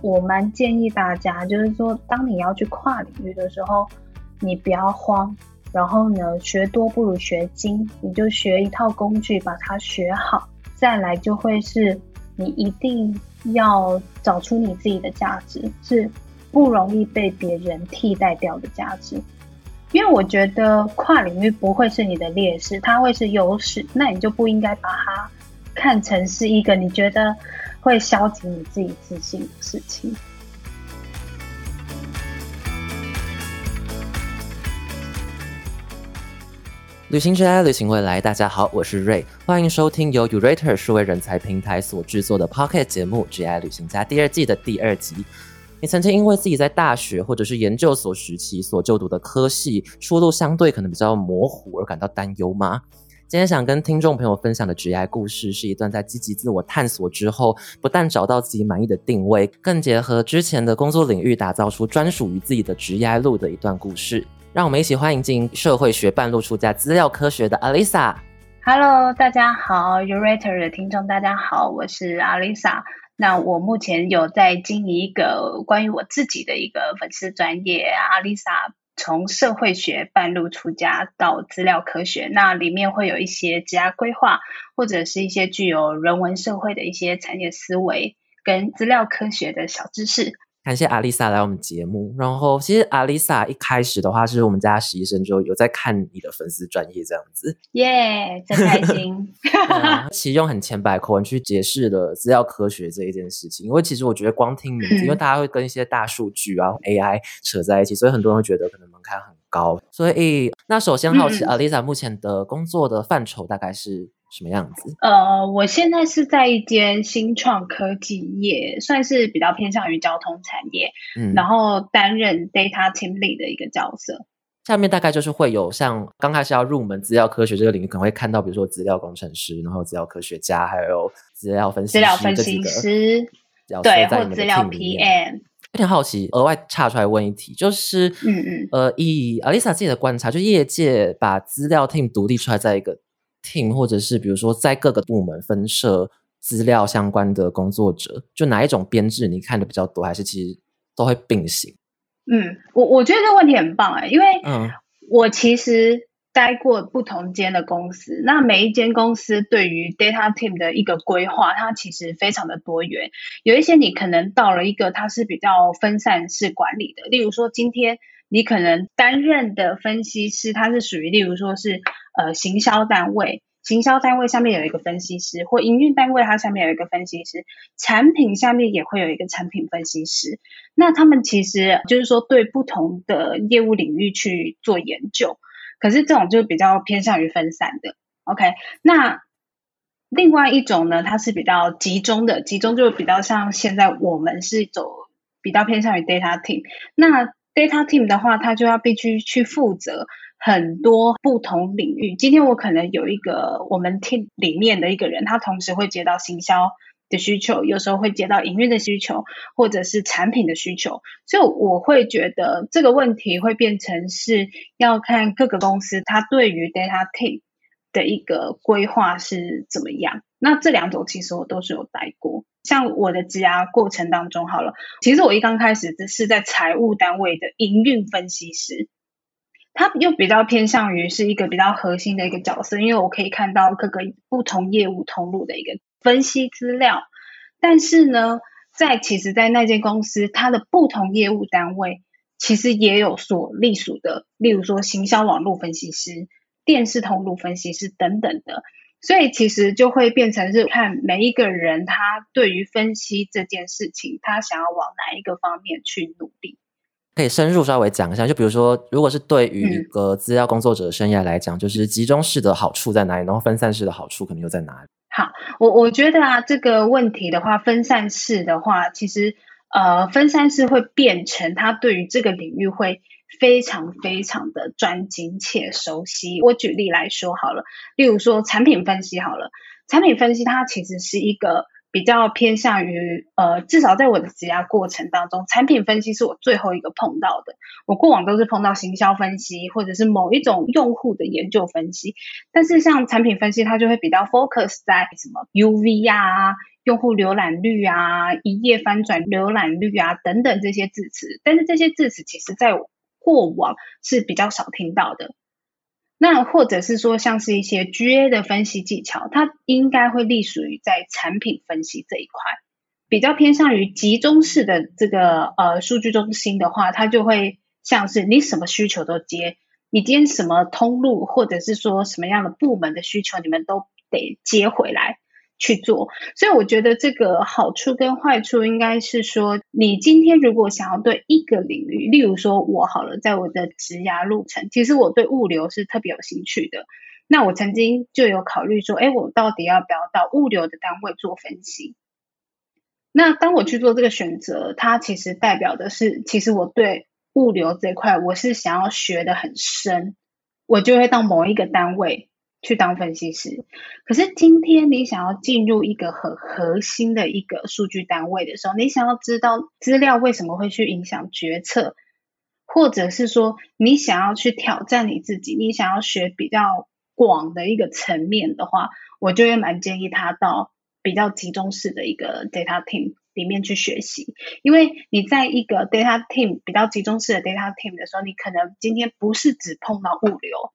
我蛮建议大家，就是说，当你要去跨领域的时候，你不要慌。然后呢，学多不如学精，你就学一套工具，把它学好。再来就会是你一定要找出你自己的价值，是不容易被别人替代掉的价值。因为我觉得跨领域不会是你的劣势，它会是优势。那你就不应该把它看成是一个你觉得会消极你自己自信的事情。旅行之爱，旅行未来。大家好，我是瑞，欢迎收听由 Urater 数位人才平台所制作的 Pocket 节目《只爱旅行家》第二季的第二集。你曾经因为自己在大学或者是研究所时期所就读的科系出路相对可能比较模糊而感到担忧吗？今天想跟听众朋友分享的职业故事，是一段在积极自我探索之后，不但找到自己满意的定位，更结合之前的工作领域，打造出专属于自己的职业路的一段故事。让我们一起欢迎进社会学半路出家资料科学的 Alisa。Hello，大家好，Urater 的听众大家好，我是 Alisa。那我目前有在经营一个关于我自己的一个粉丝专业，Alisa 从社会学半路出家到资料科学，那里面会有一些职业规划，或者是一些具有人文社会的一些产业思维跟资料科学的小知识。感谢阿丽萨来我们节目。然后，其实阿丽萨一开始的话，是我们家实习生就有在看你的粉丝专业这样子。耶，真开心。其实用很浅白口吻去解释了资料科学这一件事情。因为其实我觉得光听名字，因为大家会跟一些大数据啊、AI 扯在一起，所以很多人会觉得可能门槛很高。所以，那首先好奇，阿丽萨目前的工作的范畴大概是？什么样子？呃，我现在是在一间新创科技业，算是比较偏向于交通产业，嗯，然后担任 data team lead 的一个角色。下面大概就是会有像刚开始要入门资料科学这个领域，可能会看到，比如说资料工程师，然后资料科学家，还有资料分析资料分析师，对，或资料 PM。有点好奇，额外岔出来问一题，就是，嗯嗯，呃，以 Alisa 自己的观察，就业界把资料 team 独立出来，在一个。Team 或者是比如说在各个部门分设资料相关的工作者，就哪一种编制你看的比较多，还是其实都会并行？嗯，我我觉得这个问题很棒哎，因为嗯，我其实待过不同间的公司，那每一间公司对于 data team 的一个规划，它其实非常的多元。有一些你可能到了一个它是比较分散式管理的，例如说今天你可能担任的分析师，他是属于例如说是。呃，行销单位，行销单位下面有一个分析师，或营运单位它下面有一个分析师，产品下面也会有一个产品分析师。那他们其实就是说对不同的业务领域去做研究，可是这种就比较偏向于分散的。OK，那另外一种呢，它是比较集中的，集中就比较像现在我们是走比较偏向于 data team。那 data team 的话，他就要必须去负责。很多不同领域，今天我可能有一个我们 team 里面的一个人，他同时会接到行销的需求，有时候会接到营运的需求，或者是产品的需求，所以我会觉得这个问题会变成是要看各个公司它对于 data team 的一个规划是怎么样。那这两种其实我都是有带过，像我的职涯过程当中，好了，其实我一刚开始只是在财务单位的营运分析师。他又比较偏向于是一个比较核心的一个角色，因为我可以看到各个不同业务通路的一个分析资料。但是呢，在其实，在那间公司，它的不同业务单位其实也有所隶属的，例如说行销网络分析师、电视通路分析师等等的。所以其实就会变成是看每一个人他对于分析这件事情，他想要往哪一个方面去努力。可以深入稍微讲一下，就比如说，如果是对于一个资料工作者的生涯来讲，就是集中式的好处在哪里，然后分散式的好处可能又在哪里？好，我我觉得啊，这个问题的话，分散式的话，其实呃，分散式会变成他对于这个领域会非常非常的专精且熟悉。我举例来说好了，例如说产品分析好了，产品分析它其实是一个。比较偏向于呃，至少在我的职涯过程当中，产品分析是我最后一个碰到的。我过往都是碰到行销分析，或者是某一种用户的研究分析。但是像产品分析，它就会比较 focus 在什么 UV 啊、用户浏览率啊、一页翻转浏览率啊等等这些字词，但是这些字词其实在我过往是比较少听到的。那或者是说，像是一些 GA 的分析技巧，它应该会隶属于在产品分析这一块，比较偏向于集中式的这个呃数据中心的话，它就会像是你什么需求都接，你今天什么通路或者是说什么样的部门的需求，你们都得接回来。去做，所以我觉得这个好处跟坏处应该是说，你今天如果想要对一个领域，例如说我好了，在我的职涯路程，其实我对物流是特别有兴趣的。那我曾经就有考虑说，哎，我到底要不要到物流的单位做分析？那当我去做这个选择，它其实代表的是，其实我对物流这块我是想要学的很深，我就会到某一个单位。去当分析师，可是今天你想要进入一个很核心的一个数据单位的时候，你想要知道资料为什么会去影响决策，或者是说你想要去挑战你自己，你想要学比较广的一个层面的话，我就会蛮建议他到比较集中式的一个 data team 里面去学习，因为你在一个 data team 比较集中式的 data team 的时候，你可能今天不是只碰到物流。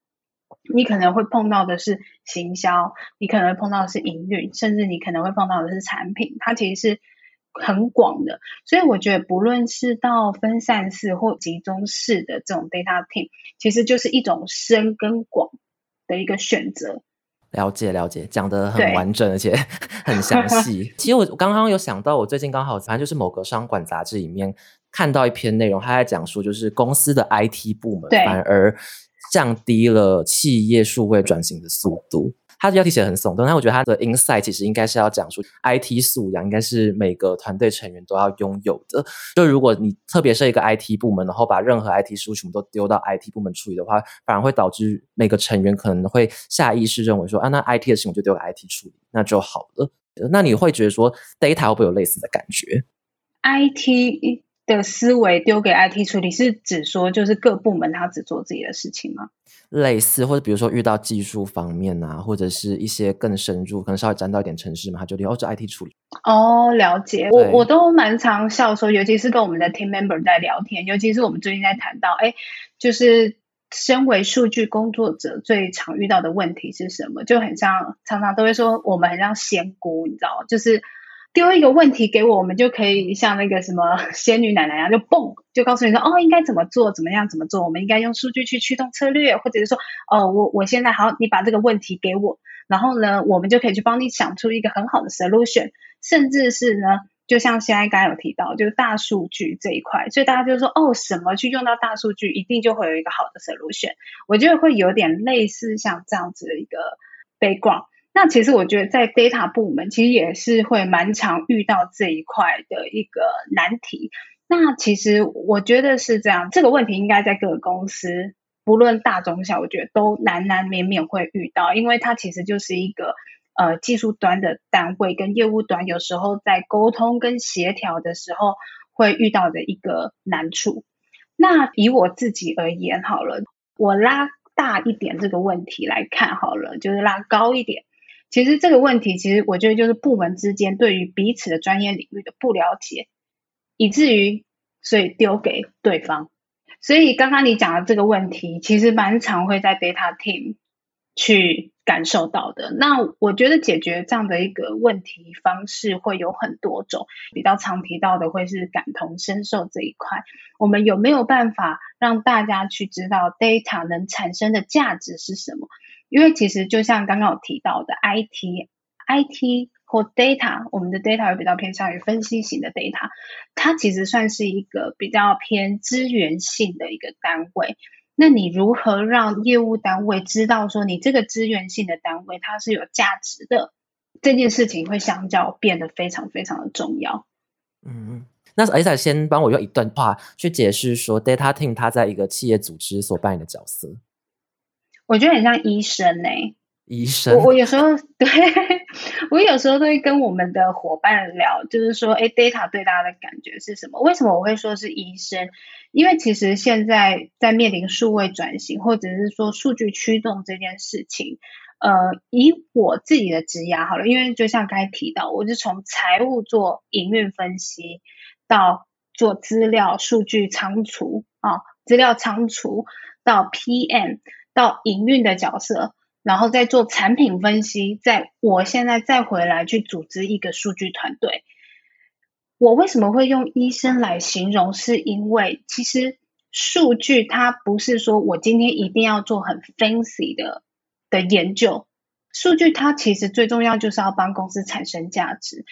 你可能会碰到的是行销，你可能会碰到的是营运，甚至你可能会碰到的是产品，它其实是很广的。所以我觉得，不论是到分散式或集中式的这种 data team，其实就是一种深跟广的一个选择。了解了解，讲的很完整，而且 很详细。其实我刚刚有想到，我最近刚好反正就是某个商管杂志里面看到一篇内容，他在讲述就是公司的 IT 部门反而。降低了企业数位转型的速度。他的标题写的很耸动，但我觉得他的 insight 其实应该是要讲述 IT 素养，应该是每个团队成员都要拥有的。就如果你特别是一个 IT 部门，然后把任何 IT 事务全部都丢到 IT 部门处理的话，反而会导致每个成员可能会下意识认为说啊，那 IT 的事情我就丢给 IT 处理，那就好了。那你会觉得说 data 会不会有类似的感觉？IT 的思维丢给 IT 处理，是指说就是各部门他只做自己的事情吗？类似，或者比如说遇到技术方面啊，或者是一些更深入，可能稍微沾到一点城市嘛，他就留哦，这 IT 处理。哦，了解。我我都蛮常笑说，尤其是跟我们的 team member 在聊天，尤其是我们最近在谈到，哎，就是身为数据工作者最常遇到的问题是什么？就很像常常都会说，我们很像仙姑，你知道，就是。丢一个问题给我，我们就可以像那个什么 仙女奶奶一样，就蹦就告诉你说，哦，应该怎么做，怎么样，怎么做？我们应该用数据去驱动策略，或者是说，哦，我我现在好，你把这个问题给我，然后呢，我们就可以去帮你想出一个很好的 solution，甚至是呢，就像现在刚刚有提到，就是大数据这一块，所以大家就说，哦，什么去用到大数据，一定就会有一个好的 solution。我觉得会有点类似像这样子的一个 background。那其实我觉得在 data 部门，其实也是会蛮常遇到这一块的一个难题。那其实我觉得是这样，这个问题应该在各个公司，不论大中小，我觉得都难难免免会遇到，因为它其实就是一个呃技术端的单位跟业务端有时候在沟通跟协调的时候会遇到的一个难处。那以我自己而言，好了，我拉大一点这个问题来看好了，就是拉高一点。其实这个问题，其实我觉得就是部门之间对于彼此的专业领域的不了解，以至于所以丢给对方。所以刚刚你讲的这个问题，其实蛮常会在 data team 去感受到的。那我觉得解决这样的一个问题方式会有很多种，比较常提到的会是感同身受这一块。我们有没有办法让大家去知道 data 能产生的价值是什么？因为其实就像刚刚有提到的，IT、IT 或 data，我们的 data 会比较偏向于分析型的 data，它其实算是一个比较偏资源性的一个单位。那你如何让业务单位知道说你这个资源性的单位它是有价值的？这件事情会相较变得非常非常的重要。嗯嗯，那 A 仔先帮我用一段话去解释说，data team 它在一个企业组织所扮演的角色。我觉得很像医生呢。医生，我我有时候 对我有时候都会跟我们的伙伴聊，就是说，哎，data 对大家的感觉是什么？为什么我会说是医生？因为其实现在在面临数位转型，或者是说数据驱动这件事情，呃，以我自己的职涯好了，因为就像刚才提到，我是从财务做营运分析，到做资料数据仓储啊，资料仓储到 PM，到营运的角色，然后再做产品分析，在我现在再回来去组织一个数据团队。我为什么会用医生来形容？是因为其实数据它不是说我今天一定要做很 fancy 的。的研究数据，它其实最重要就是要帮公司产生价值。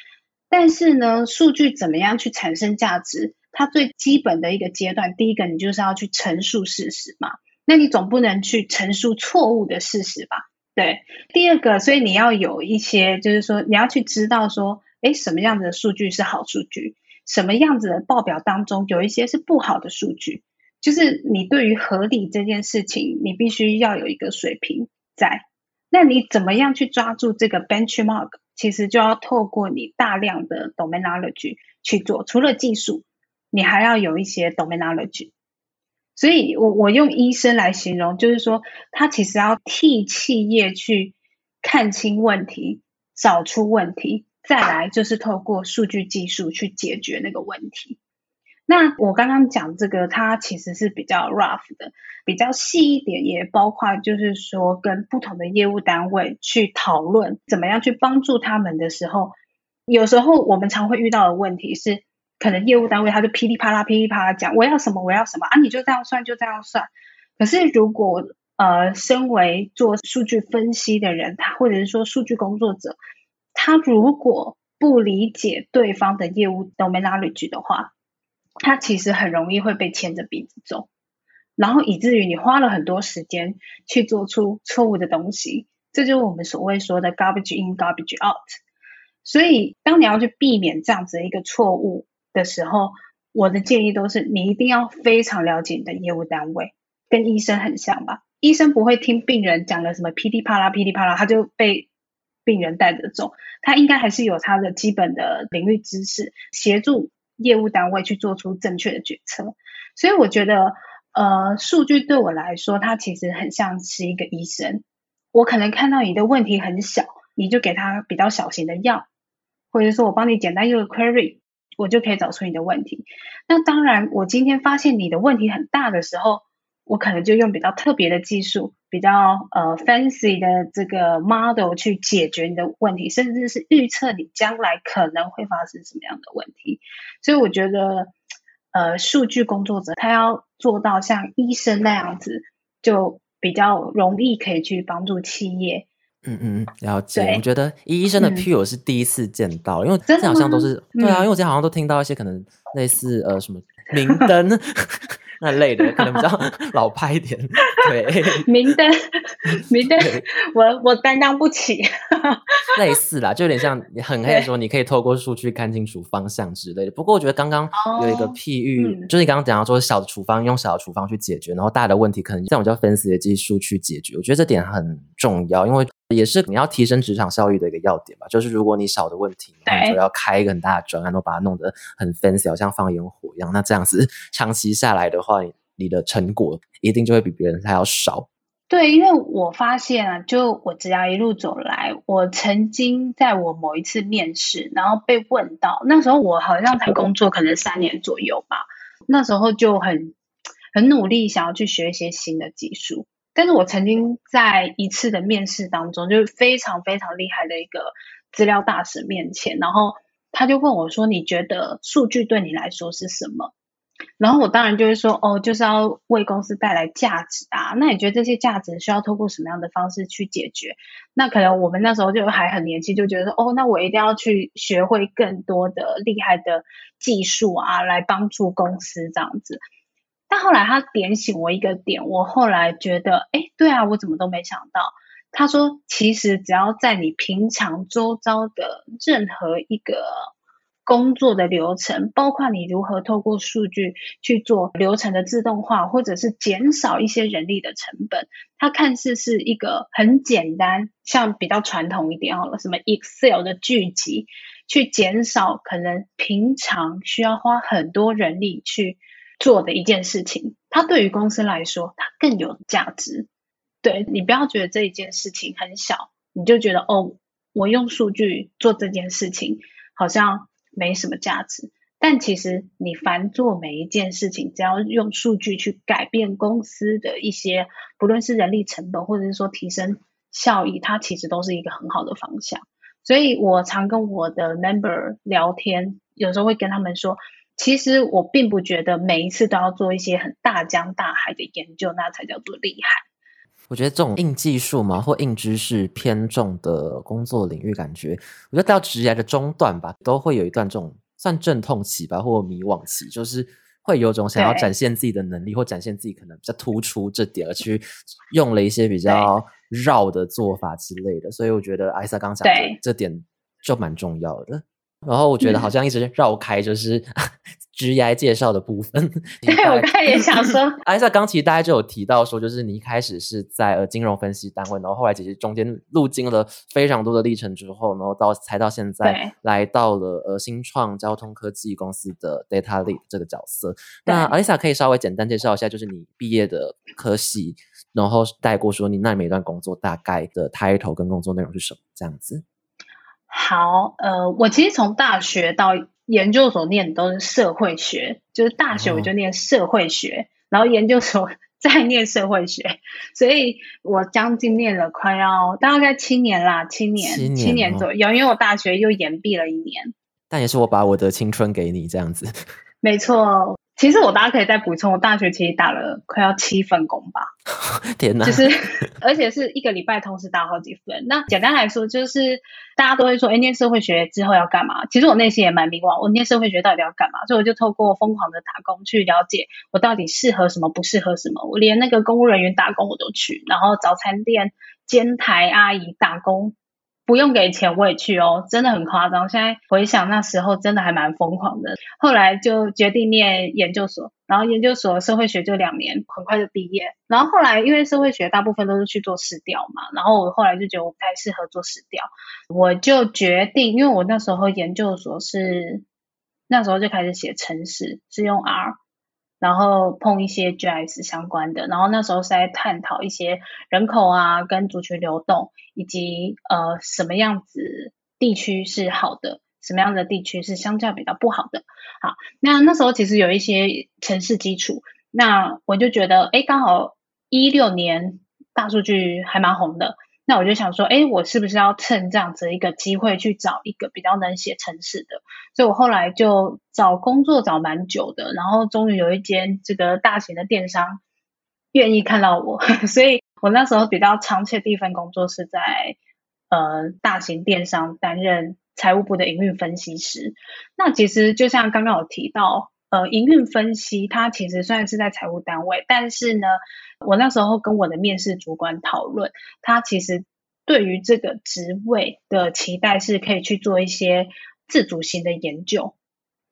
但是呢，数据怎么样去产生价值？它最基本的一个阶段，第一个你就是要去陈述事实嘛。那你总不能去陈述错误的事实吧？对。第二个，所以你要有一些，就是说你要去知道说，哎，什么样子的数据是好数据，什么样子的报表当中有一些是不好的数据。就是你对于合理这件事情，你必须要有一个水平。在，那你怎么样去抓住这个 benchmark？其实就要透过你大量的 domain knowledge 去做。除了技术，你还要有一些 domain knowledge。所以我我用医生来形容，就是说他其实要替企业去看清问题，找出问题，再来就是透过数据技术去解决那个问题。那我刚刚讲这个，它其实是比较 rough 的，比较细一点，也包括就是说跟不同的业务单位去讨论怎么样去帮助他们的时候，有时候我们常会遇到的问题是，可能业务单位他就噼里啪啦噼里啪啦讲我要什么我要什么啊，你就这样算就这样算。可是如果呃，身为做数据分析的人，他或者是说数据工作者，他如果不理解对方的业务 domain knowledge 的话，他其实很容易会被牵着鼻子走，然后以至于你花了很多时间去做出错误的东西，这就是我们所谓说的 garbage in garbage out。所以，当你要去避免这样子的一个错误的时候，我的建议都是你一定要非常了解你的业务单位，跟医生很像吧？医生不会听病人讲了什么噼里啪啦噼里啪啦，他就被病人带着走，他应该还是有他的基本的领域知识协助。业务单位去做出正确的决策，所以我觉得，呃，数据对我来说，它其实很像是一个医生。我可能看到你的问题很小，你就给他比较小型的药，或者说我帮你简单一个 query，我就可以找出你的问题。那当然，我今天发现你的问题很大的时候。我可能就用比较特别的技术，比较呃 fancy 的这个 model 去解决你的问题，甚至是预测你将来可能会发生什么样的问题。所以我觉得，呃，数据工作者他要做到像医生那样子，就比较容易可以去帮助企业。嗯嗯嗯，了解。我觉得医医生的 P 我是第一次见到，因为这好像都是对啊，因为我之前好像都听到一些可能类似呃什么明灯。那类的可能比较 老派一点，对。明灯，明灯，我我担当不起。类似啦，就有点像你很可以说，你可以透过数据看清楚方向之类的。不过我觉得刚刚有一个譬喻，就是你刚刚讲到说小的处方用小的处方去解决，然后大的问题可能像我叫分析的技术去解决。我觉得这点很重要，因为也是你要提升职场效率的一个要点吧。就是如果你小的问题，你就要开一个很大的专案，都把它弄得很 fancy，好像放烟火一样。那这样子 长期下来的话，你的成果一定就会比别人还要少。对，因为我发现啊，就我只要一路走来，我曾经在我某一次面试，然后被问到，那时候我好像才工作可能三年左右吧，那时候就很很努力想要去学一些新的技术，但是我曾经在一次的面试当中，就是非常非常厉害的一个资料大使面前，然后他就问我说：“你觉得数据对你来说是什么？”然后我当然就会说，哦，就是要为公司带来价值啊。那你觉得这些价值需要透过什么样的方式去解决？那可能我们那时候就还很年轻，就觉得说，哦，那我一定要去学会更多的厉害的技术啊，来帮助公司这样子。但后来他点醒我一个点，我后来觉得，哎，对啊，我怎么都没想到。他说，其实只要在你平常周遭的任何一个。工作的流程，包括你如何透过数据去做流程的自动化，或者是减少一些人力的成本。它看似是一个很简单，像比较传统一点好了，什么 Excel 的聚集，去减少可能平常需要花很多人力去做的一件事情。它对于公司来说，它更有价值。对你不要觉得这一件事情很小，你就觉得哦，我用数据做这件事情好像没什么价值。但其实你凡做每一件事情，只要用数据去改变公司的一些，不论是人力成本，或者是说提升效益，它其实都是一个很好的方向。所以我常跟我的 member 聊天，有时候会跟他们说，其实我并不觉得每一次都要做一些很大江大海的研究，那才叫做厉害。我觉得这种硬技术嘛，或硬知识偏重的工作领域，感觉我觉得到职业的中段吧，都会有一段这种。算阵痛期吧，或迷惘期，就是会有种想要展现自己的能力，或展现自己可能比较突出这点，而去用了一些比较绕的做法之类的。所以我觉得艾萨刚讲的这点就蛮重要的。然后我觉得好像一直绕开，就是。职业介绍的部分，对我刚才也想说，艾萨刚其实大家就有提到说，就是你一开始是在呃金融分析单位，然后后来其实中间路经了非常多的历程之后，然后到才到现在来到了呃新创交通科技公司的 data lead 这个角色。那艾萨可以稍微简单介绍一下，就是你毕业的科系，然后带过说你那每段工作大概的 title 跟工作内容是什么这样子。好，呃，我其实从大学到研究所念的都是社会学，就是大学我就念社会学，然后研究所 再念社会学，所以我将近念了快要大概七年啦，七年七年左右，因为我大学又延毕了一年。但也是我把我的青春给你这样子。没错。其实我大家可以再补充，我大学其实打了快要七份工吧，天哪！就是而且是一个礼拜同时打好几份。那简单来说，就是大家都会说，哎，念社会学之后要干嘛？其实我内心也蛮迷惘，我念社会学到底要干嘛？所以我就透过疯狂的打工去了解我到底适合什么，不适合什么。我连那个公务人员打工我都去，然后早餐店煎台阿姨打工。不用给钱我也去哦，真的很夸张。现在回想那时候，真的还蛮疯狂的。后来就决定念研究所，然后研究所社会学就两年，很快就毕业。然后后来因为社会学大部分都是去做市调嘛，然后我后来就觉得我不太适合做市调，我就决定，因为我那时候研究所是那时候就开始写程式，是用 R。然后碰一些 GIS 相关的，然后那时候是在探讨一些人口啊，跟族群流动，以及呃什么样子地区是好的，什么样的地区是相较比较不好的。好，那那时候其实有一些城市基础，那我就觉得，哎，刚好一六年大数据还蛮红的。那我就想说，哎，我是不是要趁这样子一个机会去找一个比较能写程式的？所以我后来就找工作找蛮久的，然后终于有一间这个大型的电商愿意看到我，所以我那时候比较长期的第一份工作是在呃大型电商担任财务部的营运分析师。那其实就像刚刚有提到。呃，营运分析它其实虽然是在财务单位，但是呢，我那时候跟我的面试主管讨论，他其实对于这个职位的期待是可以去做一些自主型的研究，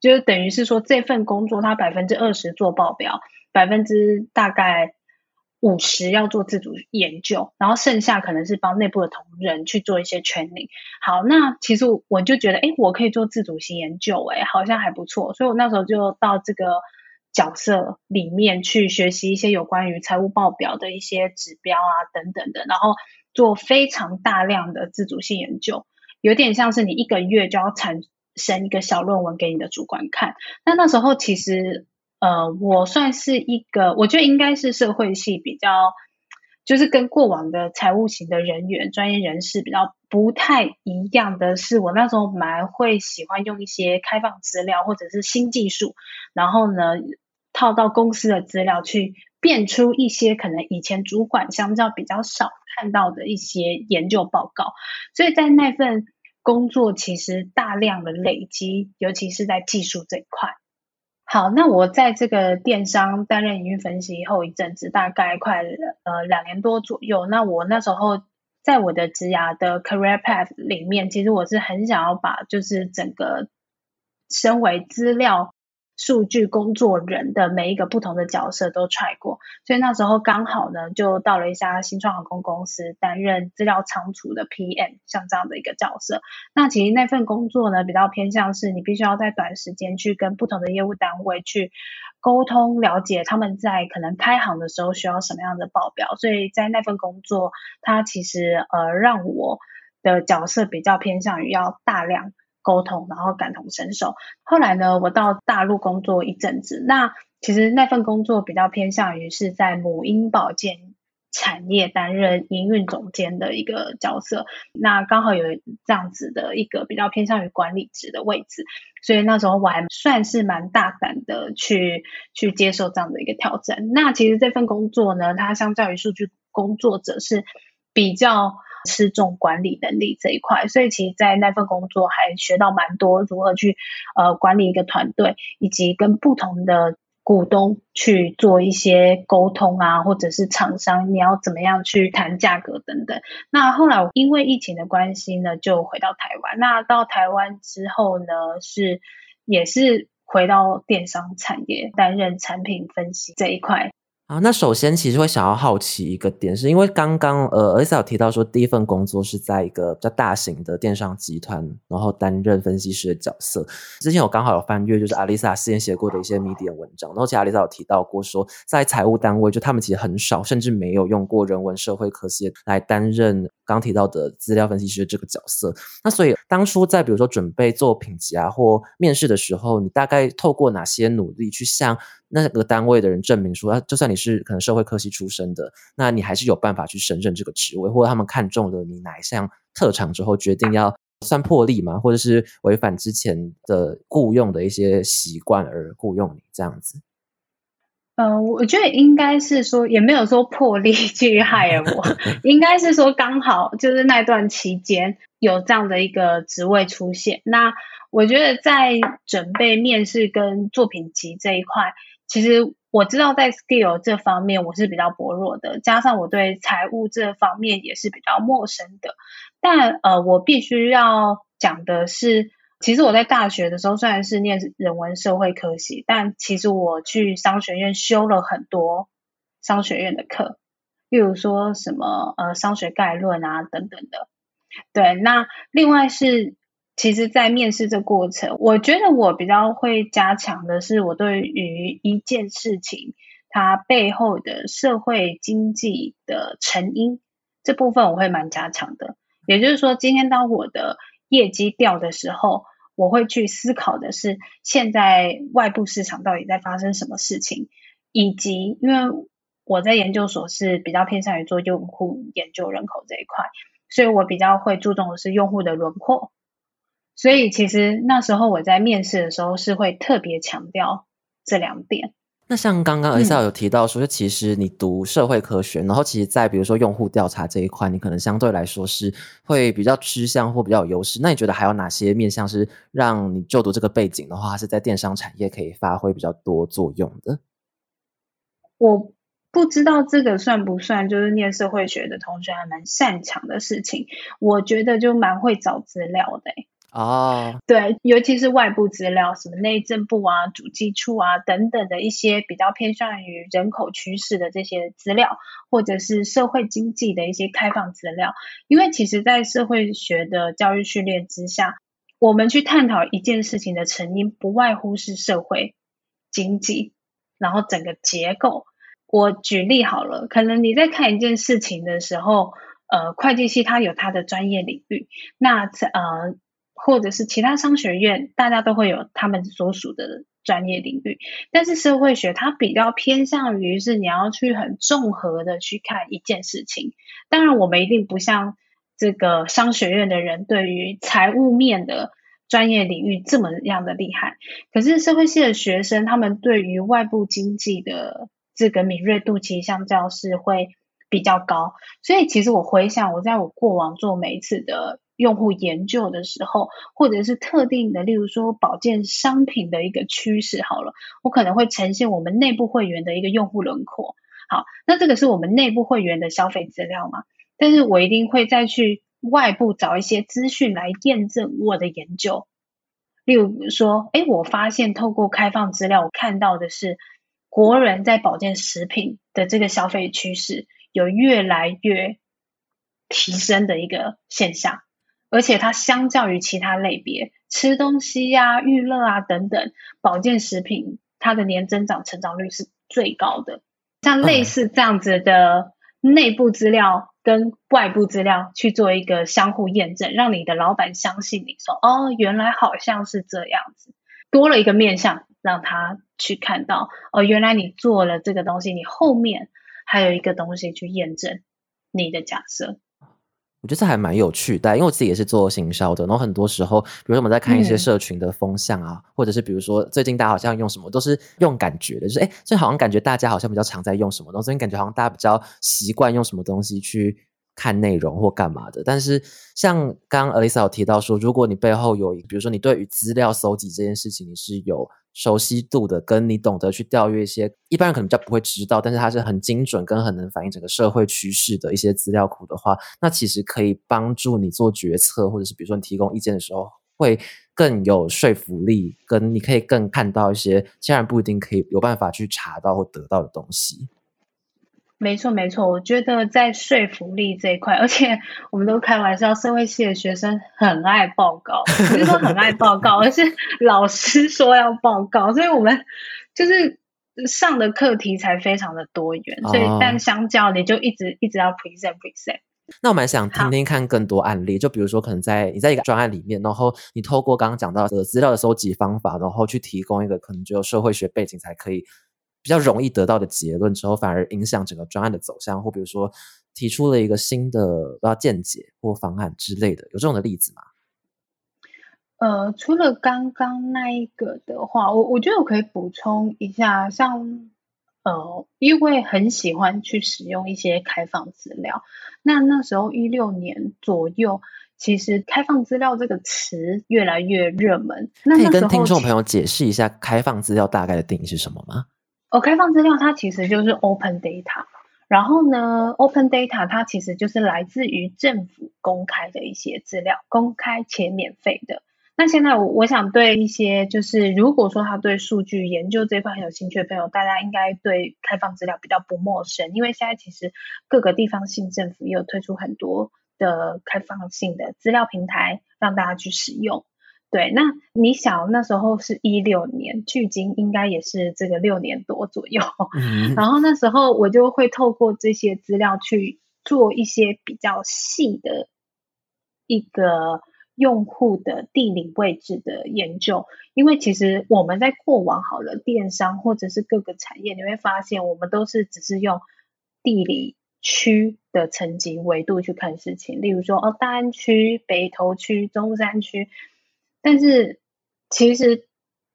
就是等于是说这份工作它百分之二十做报表，百分之大概。五十要做自主研究，然后剩下可能是帮内部的同仁去做一些 training。好，那其实我就觉得，哎，我可以做自主性研究，哎，好像还不错。所以我那时候就到这个角色里面去学习一些有关于财务报表的一些指标啊等等的，然后做非常大量的自主性研究，有点像是你一个月就要产生一个小论文给你的主管看。那那时候其实。呃，我算是一个，我觉得应该是社会系比较，就是跟过往的财务型的人员、专业人士比较不太一样的是，我那时候蛮会喜欢用一些开放资料或者是新技术，然后呢套到公司的资料去变出一些可能以前主管相较比较少看到的一些研究报告，所以在那份工作其实大量的累积，尤其是在技术这一块。好，那我在这个电商担任营运分析以后一阵子，大概快呃两年多左右。那我那时候在我的职涯的 career path 里面，其实我是很想要把就是整个身为资料数据工作人的每一个不同的角色都踹过，所以那时候刚好呢，就到了一家新创航空公司担任资料仓储的 PM，像这样的一个角色。那其实那份工作呢，比较偏向是你必须要在短时间去跟不同的业务单位去沟通，了解他们在可能开行的时候需要什么样的报表。所以在那份工作，它其实呃让我的角色比较偏向于要大量。沟通，然后感同身受。后来呢，我到大陆工作一阵子。那其实那份工作比较偏向于是在母婴保健产业担任营运总监的一个角色。那刚好有这样子的一个比较偏向于管理职的位置，所以那时候我还算是蛮大胆的去去接受这样的一个挑战。那其实这份工作呢，它相较于数据工作者是比较。吃重管理能力这一块，所以其实，在那份工作还学到蛮多，如何去呃管理一个团队，以及跟不同的股东去做一些沟通啊，或者是厂商你要怎么样去谈价格等等。那后来因为疫情的关系呢，就回到台湾。那到台湾之后呢，是也是回到电商产业，担任产品分析这一块。啊，那首先其实会想要好奇一个点，是因为刚刚呃，Lisa 有提到说第一份工作是在一个比较大型的电商集团，然后担任分析师的角色。之前我刚好有翻阅，就是阿丽莎之前写过的一些 media 文章，然后其实阿丽萨有提到过说，在财务单位，就他们其实很少，甚至没有用过人文社会科系来担任刚提到的资料分析师这个角色。那所以当初在比如说准备作品集啊或面试的时候，你大概透过哪些努力去向那个单位的人证明说，就算你是可能社会科系出身的，那你还是有办法去胜任这个职位，或者他们看中了你哪一项特长之后，决定要算破例嘛，或者是违反之前的雇佣的一些习惯而雇佣你这样子。嗯，我觉得应该是说，也没有说破例 去害我，应该是说刚好就是那段期间有这样的一个职位出现。那我觉得在准备面试跟作品集这一块。其实我知道在 skill 这方面我是比较薄弱的，加上我对财务这方面也是比较陌生的。但呃，我必须要讲的是，其实我在大学的时候虽然是念人文社会科系，但其实我去商学院修了很多商学院的课，例如说什么呃商学概论啊等等的。对，那另外是。其实，在面试这过程，我觉得我比较会加强的是，我对于一件事情它背后的社会经济的成因这部分，我会蛮加强的。也就是说，今天当我的业绩掉的时候，我会去思考的是，现在外部市场到底在发生什么事情，以及因为我在研究所是比较偏向于做用户研究人口这一块，所以我比较会注重的是用户的轮廓。所以其实那时候我在面试的时候是会特别强调这两点。那像刚刚 Excel 有提到说，其实你读社会科学，然后其实，在比如说用户调查这一块，你可能相对来说是会比较趋向或比较有优势。那你觉得还有哪些面向是让你就读这个背景的话，是在电商产业可以发挥比较多作用的？我不知道这个算不算，就是念社会学的同学还蛮擅长的事情。我觉得就蛮会找资料的。哦，对，尤其是外部资料，什么内政部啊、主计处啊等等的一些比较偏向于人口趋势的这些资料，或者是社会经济的一些开放资料。因为其实，在社会学的教育训练之下，我们去探讨一件事情的成因，不外乎是社会经济，然后整个结构。我举例好了，可能你在看一件事情的时候，呃，会计系它有它的专业领域，那呃。或者是其他商学院，大家都会有他们所属的专业领域，但是社会学它比较偏向于是你要去很综合的去看一件事情。当然，我们一定不像这个商学院的人对于财务面的专业领域这么样的厉害。可是社会系的学生，他们对于外部经济的这个敏锐度，其实相较是会比较高。所以，其实我回想我在我过往做每一次的。用户研究的时候，或者是特定的，例如说保健商品的一个趋势，好了，我可能会呈现我们内部会员的一个用户轮廓。好，那这个是我们内部会员的消费资料嘛？但是我一定会再去外部找一些资讯来验证我的研究。例如说，哎，我发现透过开放资料，我看到的是国人在保健食品的这个消费趋势有越来越提升的一个现象，而且它相较于其他类别，吃东西呀、娱乐啊等等，保健食品它的年增长成长率是最高的。像类似这样子的内部资料。跟外部资料去做一个相互验证，让你的老板相信你说哦，原来好像是这样子，多了一个面向让他去看到哦，原来你做了这个东西，你后面还有一个东西去验证你的假设。我觉得这还蛮有趣的，因为我自己也是做行销的，然后很多时候，比如说我们在看一些社群的风向啊，或者是比如说最近大家好像用什么，都是用感觉的，就是哎，这好像感觉大家好像比较常在用什么东西，感觉好像大家比较习惯用什么东西去看内容或干嘛的。但是像刚刚 Alisa 有提到说，如果你背后有，比如说你对于资料搜集这件事情你是有。熟悉度的，跟你懂得去调阅一些一般人可能比较不会知道，但是它是很精准跟很能反映整个社会趋势的一些资料库的话，那其实可以帮助你做决策，或者是比如说你提供意见的时候，会更有说服力，跟你可以更看到一些虽然不一定可以有办法去查到或得到的东西。没错，没错，我觉得在说服力这一块，而且我们都开玩笑，社会系的学生很爱报告，不是说很爱报告，而是老师说要报告，所以我们就是上的课题才非常的多元，所以但相较你就一直一直要 present present。那我蛮想听听看更多案例，就比如说可能在你在一个专案里面，然后你透过刚刚讲到的资料的收集方法，然后去提供一个可能只有社会学背景才可以。比较容易得到的结论之后，反而影响整个专案的走向，或比如说提出了一个新的不知道见解或方案之类的，有这种的例子吗？呃，除了刚刚那一个的话，我我觉得我可以补充一下，像呃，因为很喜欢去使用一些开放资料，那那时候一六年左右，其实开放资料这个词越来越热门。那可以跟听众朋友解释一下开放资料大概的定义是什么吗？哦，开放资料它其实就是 open data，然后呢，open data 它其实就是来自于政府公开的一些资料，公开且免费的。那现在我我想对一些就是如果说他对数据研究这块很有兴趣的朋友，大家应该对开放资料比较不陌生，因为现在其实各个地方性政府也有推出很多的开放性的资料平台，让大家去使用。对，那你想那时候是一六年，距今应该也是这个六年多左右。然后那时候我就会透过这些资料去做一些比较细的一个用户的地理位置的研究，因为其实我们在过往好了电商或者是各个产业，你会发现我们都是只是用地理区的层级维度去看事情，例如说哦，大安区、北投区、中山区。但是，其实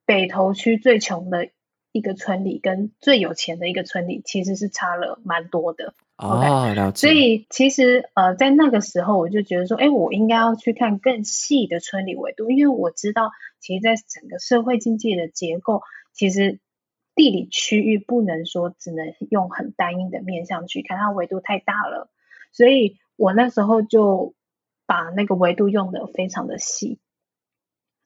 北投区最穷的一个村里跟最有钱的一个村里，其实是差了蛮多的。哦，了解。所以其实呃，在那个时候，我就觉得说，哎，我应该要去看更细的村里维度，因为我知道，其实，在整个社会经济的结构，其实地理区域不能说只能用很单一的面向去看，它维度太大了。所以我那时候就把那个维度用的非常的细。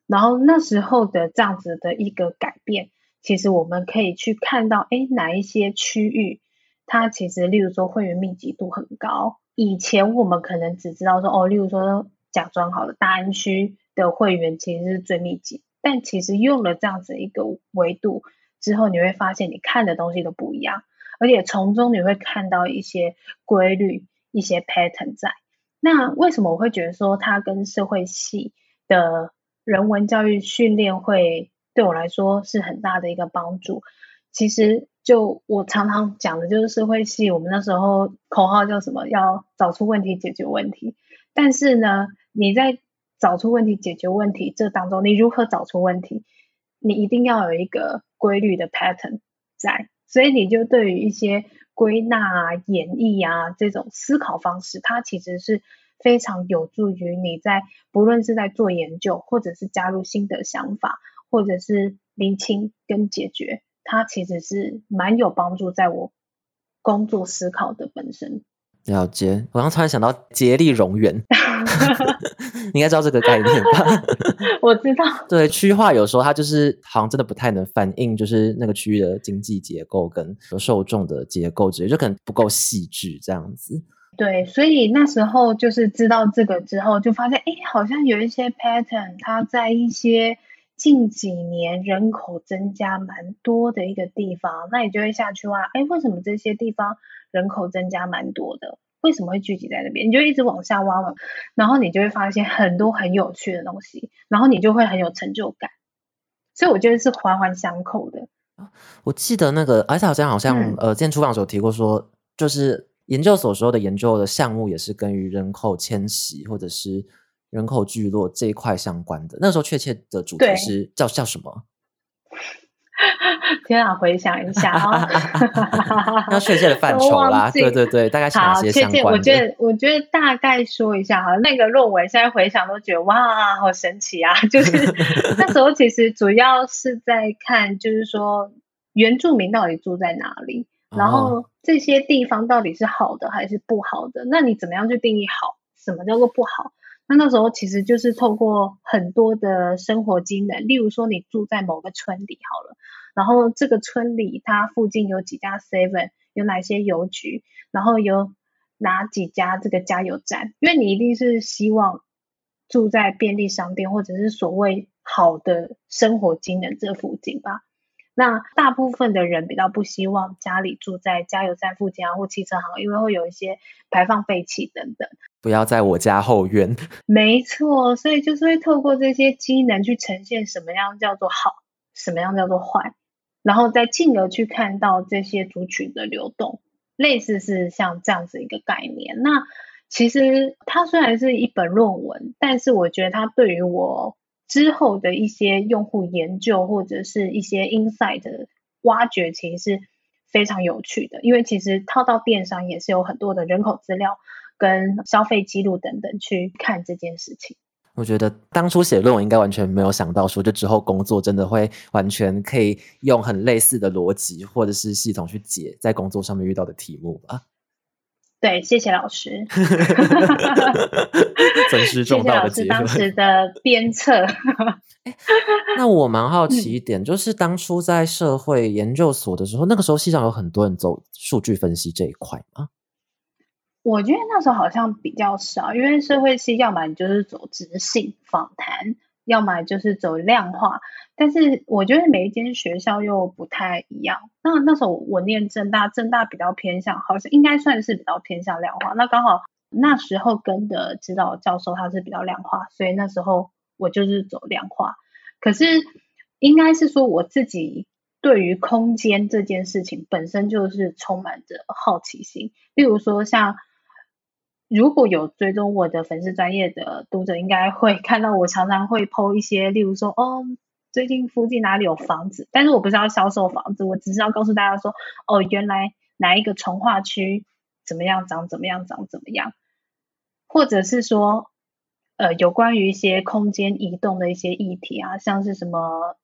然后那时候的这样子的一个改变，其实我们可以去看到，哎，哪一些区域它其实，例如说会员密集度很高。以前我们可能只知道说，哦，例如说假装好了，大安区的会员其实是最密集。但其实用了这样子一个维度之后，你会发现你看的东西都不一样，而且从中你会看到一些规律、一些 pattern 在。那为什么我会觉得说它跟社会系的？人文教育训练会对我来说是很大的一个帮助。其实，就我常常讲的就是社会系，我们那时候口号叫什么？要找出问题，解决问题。但是呢，你在找出问题、解决问题这当中，你如何找出问题？你一定要有一个规律的 pattern 在。所以，你就对于一些归纳啊、演绎啊这种思考方式，它其实是。非常有助于你在不论是在做研究，或者是加入新的想法，或者是厘清跟解决，它其实是蛮有帮助在我工作思考的本身。了解，我刚突然想到竭力容源，你应该知道这个概念吧？我知道。对，区域化有时候它就是好像真的不太能反映，就是那个区域的经济结构跟受众的结构之类，就可能不够细致这样子。对，所以那时候就是知道这个之后，就发现哎，好像有一些 pattern，它在一些近几年人口增加蛮多的一个地方，那你就会下去挖，哎，为什么这些地方人口增加蛮多的？为什么会聚集在那边？你就一直往下挖嘛，然后你就会发现很多很有趣的东西，然后你就会很有成就感。所以我觉得是环环相扣的。我记得那个，而且好像好像呃，之前出访时候提过说，就是研究所时候的研究的项目也是跟于人口迁徙或者是人口聚落这一块相关的。那时候确切的主题是叫叫什么？天啊，回想一下啊，要确切的范畴啦，对对对，大概是哪些相关的？我觉得，我觉得大概说一下哈，那个论文现在回想都觉得哇，好神奇啊！就是那时候其实主要是在看，就是说原住民到底住在哪里，然后这些地方到底是好的还是不好的？那你怎么样去定义好？什么叫做不好？那那时候其实就是透过很多的生活机能，例如说你住在某个村里好了，然后这个村里它附近有几家 Seven，有哪些邮局，然后有哪几家这个加油站，因为你一定是希望住在便利商店或者是所谓好的生活机能这附近吧。那大部分的人比较不希望家里住在加油站附近啊，或汽车行，因为会有一些排放废气等等。不要在我家后院。没错，所以就是会透过这些机能去呈现什么样叫做好，什么样叫做坏，然后再进而去看到这些族群的流动，类似是像这样子一个概念。那其实它虽然是一本论文，但是我觉得它对于我。之后的一些用户研究或者是一些 insight 的挖掘，其实是非常有趣的。因为其实套到电商也是有很多的人口资料跟消费记录等等去看这件事情。我觉得当初写论文应该完全没有想到说，就之后工作真的会完全可以用很类似的逻辑或者是系统去解在工作上面遇到的题目吧。对，谢谢老师。尊师重道的结合。当时 的鞭策。那我蛮好奇一点，就是当初在社会研究所的时候，那个时候系上有很多人走数据分析这一块吗？我觉得那时候好像比较少，因为社会系要么你就是走直性访谈。要么就是走量化，但是我觉得每一间学校又不太一样。那那时候我念正大，正大比较偏向，好像应该算是比较偏向量化。那刚好那时候跟的指导教授他是比较量化，所以那时候我就是走量化。可是应该是说我自己对于空间这件事情本身就是充满着好奇心，例如说像。如果有追踪我的粉丝专业的读者，应该会 看到我常常会 PO 一些，例如说，哦，最近附近哪里有房子，但是我不是要销售房子，我只是要告诉大家说，哦，原来哪一个从化区怎么样长，怎么样长，怎么样，或者是说，呃，有关于一些空间移动的一些议题啊，像是什么。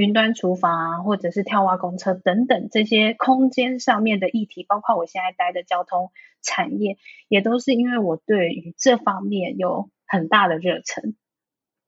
云端厨房啊，或者是跳蛙公车等等这些空间上面的议题，包括我现在待的交通产业，也都是因为我对于这方面有很大的热忱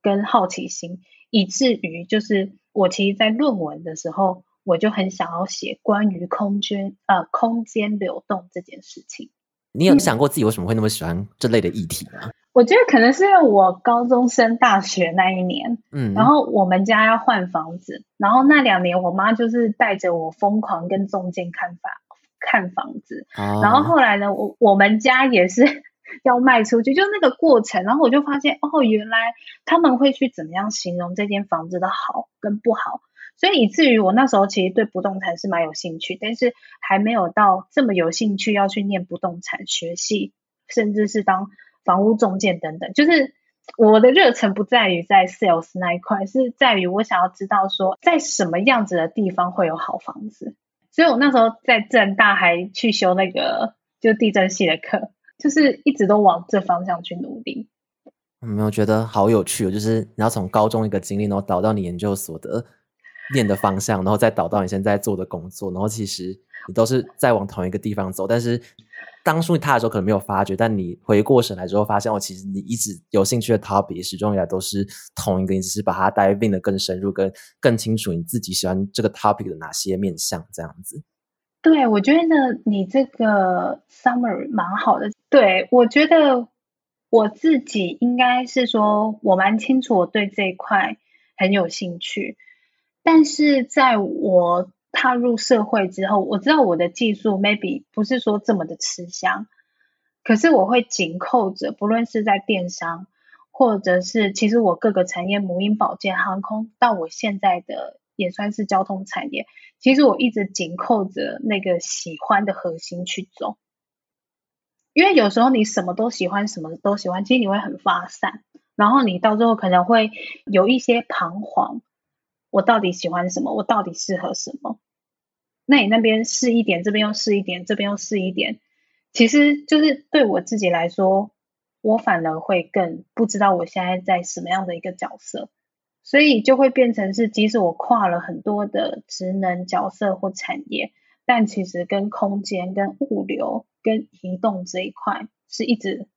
跟好奇心，以至于就是我其实，在论文的时候，我就很想要写关于空间呃空间流动这件事情。你有想过自己为什么会那么喜欢这类的议题吗？我觉得可能是因为我高中升大学那一年，嗯，然后我们家要换房子，然后那两年我妈就是带着我疯狂跟中介看房看房子，然后后来呢，我我们家也是 要卖出去，就那个过程，然后我就发现哦，原来他们会去怎么样形容这间房子的好跟不好，所以以至于我那时候其实对不动产是蛮有兴趣，但是还没有到这么有兴趣要去念不动产学系，甚至是当。房屋中介等等，就是我的热忱不在于在 sales 那一块，是在于我想要知道说，在什么样子的地方会有好房子。所以我那时候在正大还去修那个就地震系的课，就是一直都往这方向去努力。有没有觉得好有趣？就是你要从高中一个经历，然后导到你研究所的念的方向，然后再导到你现在做的工作，然后其实你都是在往同一个地方走，但是。当初你踏的时候可能没有发觉，但你回过神来之后，发现哦，其实你一直有兴趣的 topic 始终以来都是同一个，你只是把它 diving 的更深入，跟更清楚你自己喜欢这个 topic 的哪些面向，这样子。对，我觉得呢你这个 summary 蛮好的。对我觉得我自己应该是说，我蛮清楚我对这一块很有兴趣，但是在我。踏入社会之后，我知道我的技术 maybe 不是说这么的吃香，可是我会紧扣着，不论是在电商，或者是其实我各个产业母婴保健、航空，到我现在的也算是交通产业，其实我一直紧扣着那个喜欢的核心去走，因为有时候你什么都喜欢，什么都喜欢，其实你会很发散，然后你到最后可能会有一些彷徨。我到底喜欢什么？我到底适合什么？那你那边试一点，这边又试一点，这边又试一点，其实就是对我自己来说，我反而会更不知道我现在在什么样的一个角色，所以就会变成是，即使我跨了很多的职能角色或产业，但其实跟空间、跟物流、跟移动这一块，是一直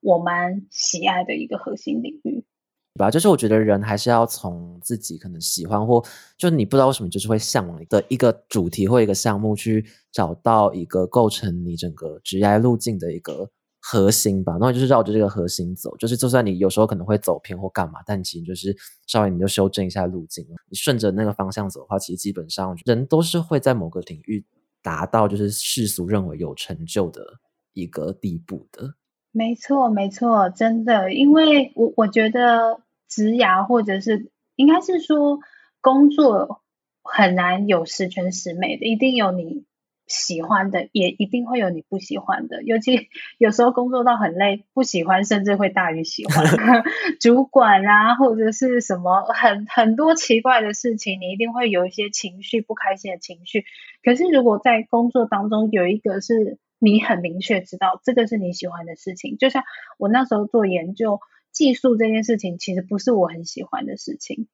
我蛮喜爱的一个核心领域。对吧，就是我觉得人还是要从自己可能喜欢或就你不知道为什么就是会向往的一个主题或一个项目去找到一个构成你整个职业路径的一个核心吧。那就是绕着这个核心走，就是就算你有时候可能会走偏或干嘛，但其实就是稍微你就修正一下路径，你顺着那个方向走的话，其实基本上人都是会在某个领域达到就是世俗认为有成就的一个地步的。没错，没错，真的，因为我我觉得职涯或者是应该是说工作很难有十全十美的，一定有你喜欢的，也一定会有你不喜欢的。尤其有时候工作到很累，不喜欢甚至会大于喜欢。主管啊，或者是什么很很多奇怪的事情，你一定会有一些情绪，不开心的情绪。可是如果在工作当中有一个是。你很明确知道这个是你喜欢的事情，就像我那时候做研究技术这件事情，其实不是我很喜欢的事情，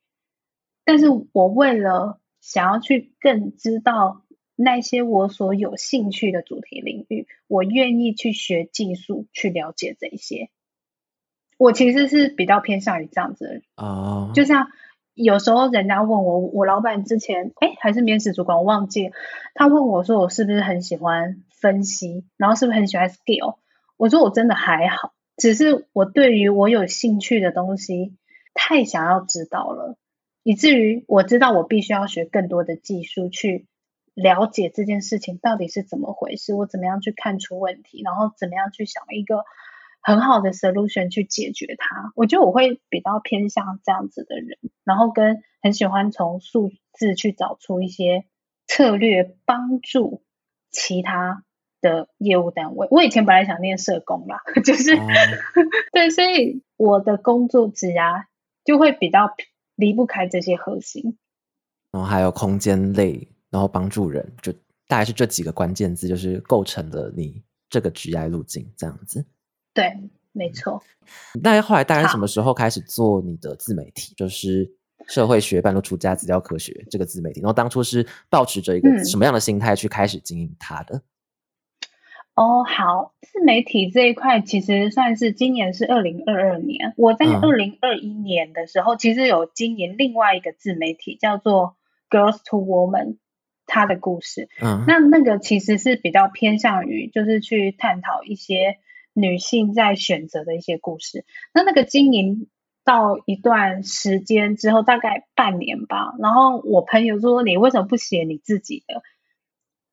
但是我为了想要去更知道那些我所有兴趣的主题领域，我愿意去学技术，去了解这些。我其实是比较偏向于这样子的人啊，就像。有时候人家问我，我老板之前哎还是面试主管，我忘记他问我说我是不是很喜欢分析，然后是不是很喜欢 skill？我说我真的还好，只是我对于我有兴趣的东西太想要知道了，以至于我知道我必须要学更多的技术去了解这件事情到底是怎么回事，我怎么样去看出问题，然后怎么样去想一个。很好的 solution 去解决它，我觉得我会比较偏向这样子的人，然后跟很喜欢从数字去找出一些策略，帮助其他的业务单位。我以前本来想念社工啦，就是对，所以我的工作职涯就会比较离不开这些核心。然后还有空间类，然后帮助人，就大概是这几个关键字，就是构成了你这个职业路径这样子。对，没错。那后来大概什么时候开始做你的自媒体？就是社会学半路出家资料科学这个自媒体。然后当初是保持着一个什么样的心态去开始经营它的？哦，好，自媒体这一块其实算是今年是二零二二年。我在二零二一年的时候，其实有经营另外一个自媒体，叫做 Girls to Woman，它的故事。嗯，那那个其实是比较偏向于就是去探讨一些。女性在选择的一些故事，那那个经营到一段时间之后，大概半年吧。然后我朋友说：“你为什么不写你自己的？”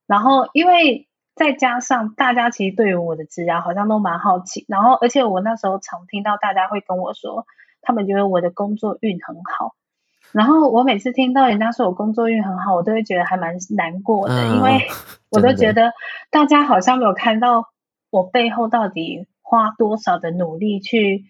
然后因为再加上大家其实对于我的职业好像都蛮好奇，然后而且我那时候常听到大家会跟我说，他们觉得我的工作运很好。然后我每次听到人家说我工作运很好，我都会觉得还蛮难过的，因为我都觉得大家好像没有看到。我背后到底花多少的努力去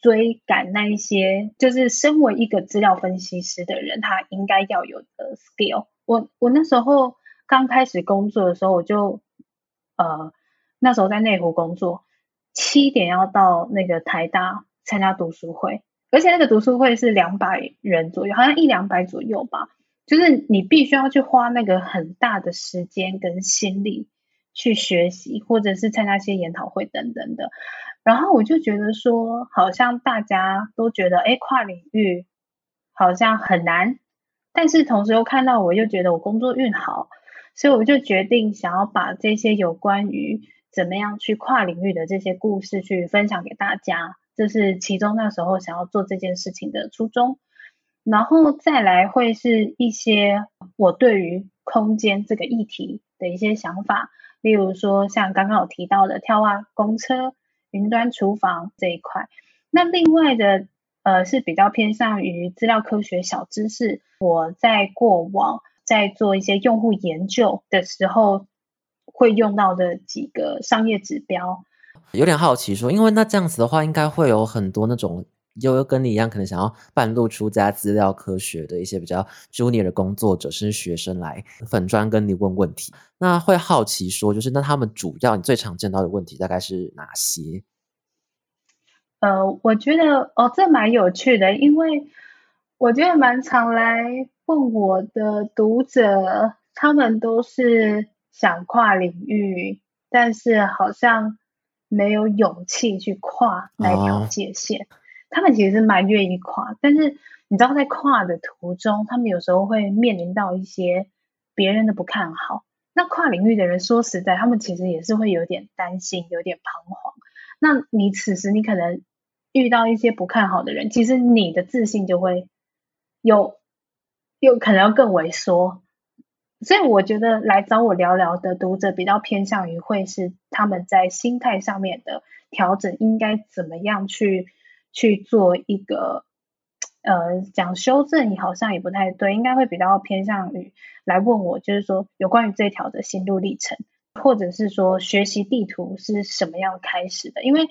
追赶那一些，就是身为一个资料分析师的人，他应该要有的 skill。我我那时候刚开始工作的时候，我就呃那时候在内湖工作，七点要到那个台大参加读书会，而且那个读书会是两百人左右，好像一两百左右吧，就是你必须要去花那个很大的时间跟心力。去学习，或者是参加一些研讨会等等的。然后我就觉得说，好像大家都觉得，哎，跨领域好像很难，但是同时又看到我又觉得我工作运好，所以我就决定想要把这些有关于怎么样去跨领域的这些故事去分享给大家，这是其中那时候想要做这件事情的初衷。然后再来会是一些我对于空间这个议题的一些想法，例如说像刚刚有提到的跳蛙公车。云端厨房这一块，那另外的呃是比较偏向于资料科学小知识。我在过往在做一些用户研究的时候，会用到的几个商业指标。有点好奇说，因为那这样子的话，应该会有很多那种又跟你一样，可能想要半路出家资料科学的一些比较 junior 的工作者，甚至学生来粉专跟你问问题。那会好奇说，就是那他们主要你最常见到的问题大概是哪些？呃，我觉得哦，这蛮有趣的，因为我觉得蛮常来问我的读者，他们都是想跨领域，但是好像没有勇气去跨那条界限。他们其实蛮愿意跨，但是你知道，在跨的途中，他们有时候会面临到一些别人的不看好。那跨领域的人，说实在，他们其实也是会有点担心，有点彷徨。那你此时你可能遇到一些不看好的人，其实你的自信就会有有可能要更萎缩。所以我觉得来找我聊聊的读者比较偏向于会是他们在心态上面的调整，应该怎么样去去做一个。呃，讲修正好像也不太对，应该会比较偏向于来问我，就是说有关于这条的心路历程，或者是说学习地图是什么样开始的？因为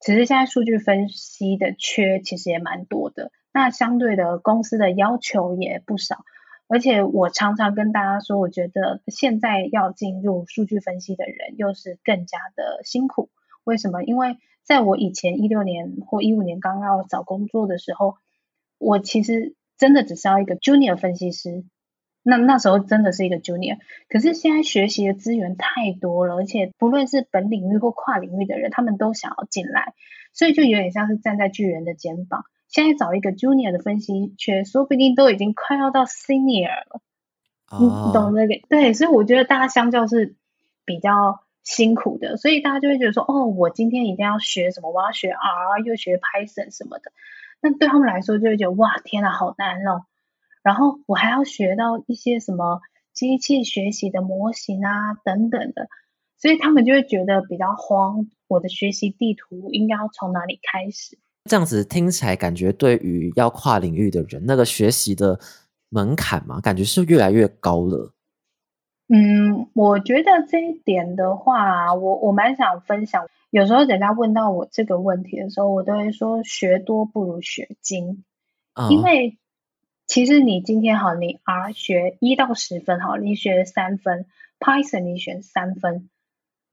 其实现在数据分析的缺其实也蛮多的，那相对的公司的要求也不少，而且我常常跟大家说，我觉得现在要进入数据分析的人又是更加的辛苦。为什么？因为在我以前一六年或一五年刚要找工作的时候。我其实真的只是要一个 junior 分析师，那那时候真的是一个 junior。可是现在学习的资源太多了，而且不论是本领域或跨领域的人，他们都想要进来，所以就有点像是站在巨人的肩膀。现在找一个 junior 的分析，却说不定都已经快要到 senior 了。你懂那个？对，所以我觉得大家相较是比较辛苦的，所以大家就会觉得说，哦，我今天一定要学什么？我要学 R，又学 Python 什么的。那对他们来说就会觉得哇，天哪，好难哦！然后我还要学到一些什么机器学习的模型啊，等等的，所以他们就会觉得比较慌。我的学习地图应该要从哪里开始？这样子听起来，感觉对于要跨领域的人，那个学习的门槛嘛，感觉是越来越高了。嗯，我觉得这一点的话，我我蛮想分享。有时候人家问到我这个问题的时候，我都会说学多不如学精，因为其实你今天好，你 R 学一到十分好，你学三分，Python 你选三分，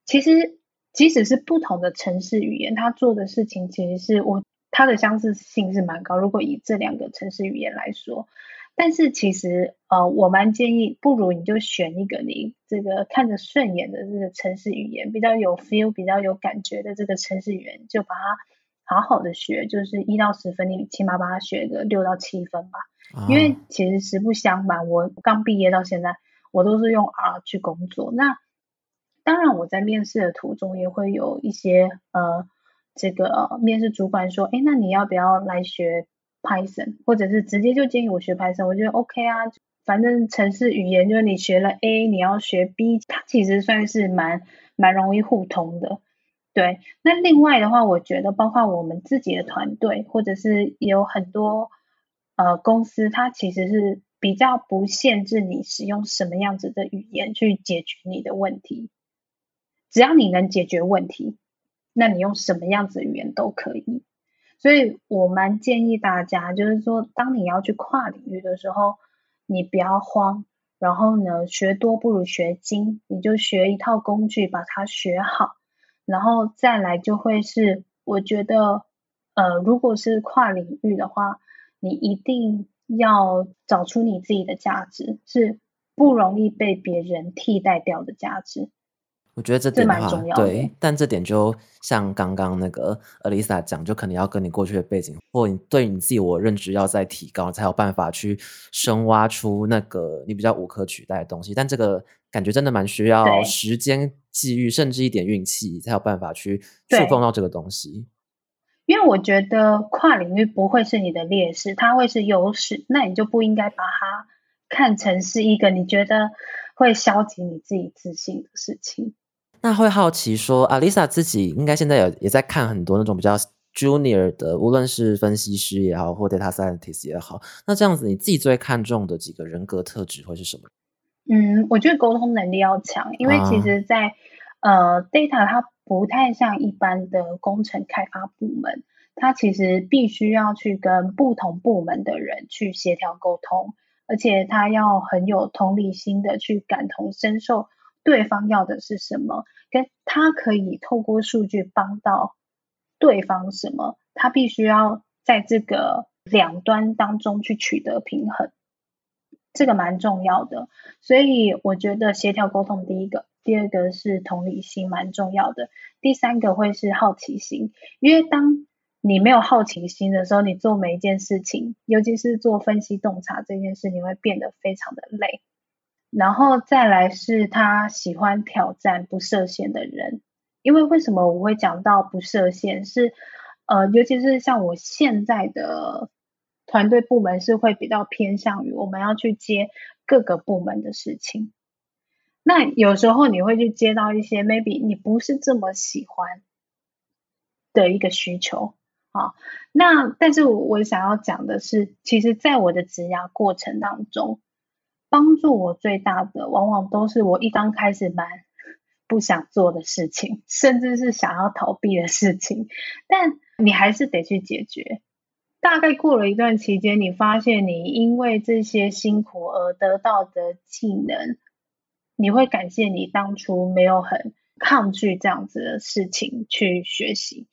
其实即使是不同的城市语言，它做的事情其实是我它的相似性是蛮高。如果以这两个城市语言来说。但是其实，呃，我蛮建议，不如你就选一个你这个看着顺眼的这个城市语言，比较有 feel、比较有感觉的这个城市语言，就把它好好的学，就是一到十分，你起码把它学个六到七分吧。因为其实实不相瞒，我刚毕业到现在，我都是用 R 去工作。那当然，我在面试的途中也会有一些呃，这个面试主管说，哎，那你要不要来学？Python，或者是直接就建议我学 Python，我觉得 OK 啊，反正城市语言就是你学了 A，你要学 B，它其实算是蛮蛮容易互通的。对，那另外的话，我觉得包括我们自己的团队，或者是有很多呃公司，它其实是比较不限制你使用什么样子的语言去解决你的问题，只要你能解决问题，那你用什么样子的语言都可以。所以我蛮建议大家，就是说，当你要去跨领域的时候，你不要慌，然后呢，学多不如学精，你就学一套工具，把它学好，然后再来就会是，我觉得，呃，如果是跨领域的话，你一定要找出你自己的价值，是不容易被别人替代掉的价值。我觉得这点的话，对，但这点就像刚刚那个 Elisa 讲，就可能要跟你过去的背景，或你对你自己我认知要再提高，才有办法去深挖出那个你比较无可取代的东西。但这个感觉真的蛮需要时间、机遇，甚至一点运气，才有办法去触碰到这个东西。因为我觉得跨领域不会是你的劣势，它会是优势，那你就不应该把它看成是一个你觉得会消极你自己自信的事情。那会好奇说，Alisa 自己应该现在有也在看很多那种比较 junior 的，无论是分析师也好，或 data scientist 也好。那这样子，你自己最看重的几个人格特质会是什么？嗯，我觉得沟通能力要强，因为其实，在呃 data 它不太像一般的工程开发部门，它其实必须要去跟不同部门的人去协调沟通，而且它要很有同理心的去感同身受。对方要的是什么？跟他可以透过数据帮到对方什么？他必须要在这个两端当中去取得平衡，这个蛮重要的。所以我觉得协调沟通第一个，第二个是同理心蛮重要的，第三个会是好奇心。因为当你没有好奇心的时候，你做每一件事情，尤其是做分析洞察这件事，你会变得非常的累。然后再来是他喜欢挑战不设限的人，因为为什么我会讲到不设限？是呃，尤其是像我现在的团队部门是会比较偏向于我们要去接各个部门的事情。那有时候你会去接到一些 maybe 你不是这么喜欢的一个需求啊。那但是我我想要讲的是，其实在我的职涯过程当中。帮助我最大的，往往都是我一刚开始蛮不想做的事情，甚至是想要逃避的事情。但你还是得去解决。大概过了一段期间，你发现你因为这些辛苦而得到的技能，你会感谢你当初没有很抗拒这样子的事情去学习。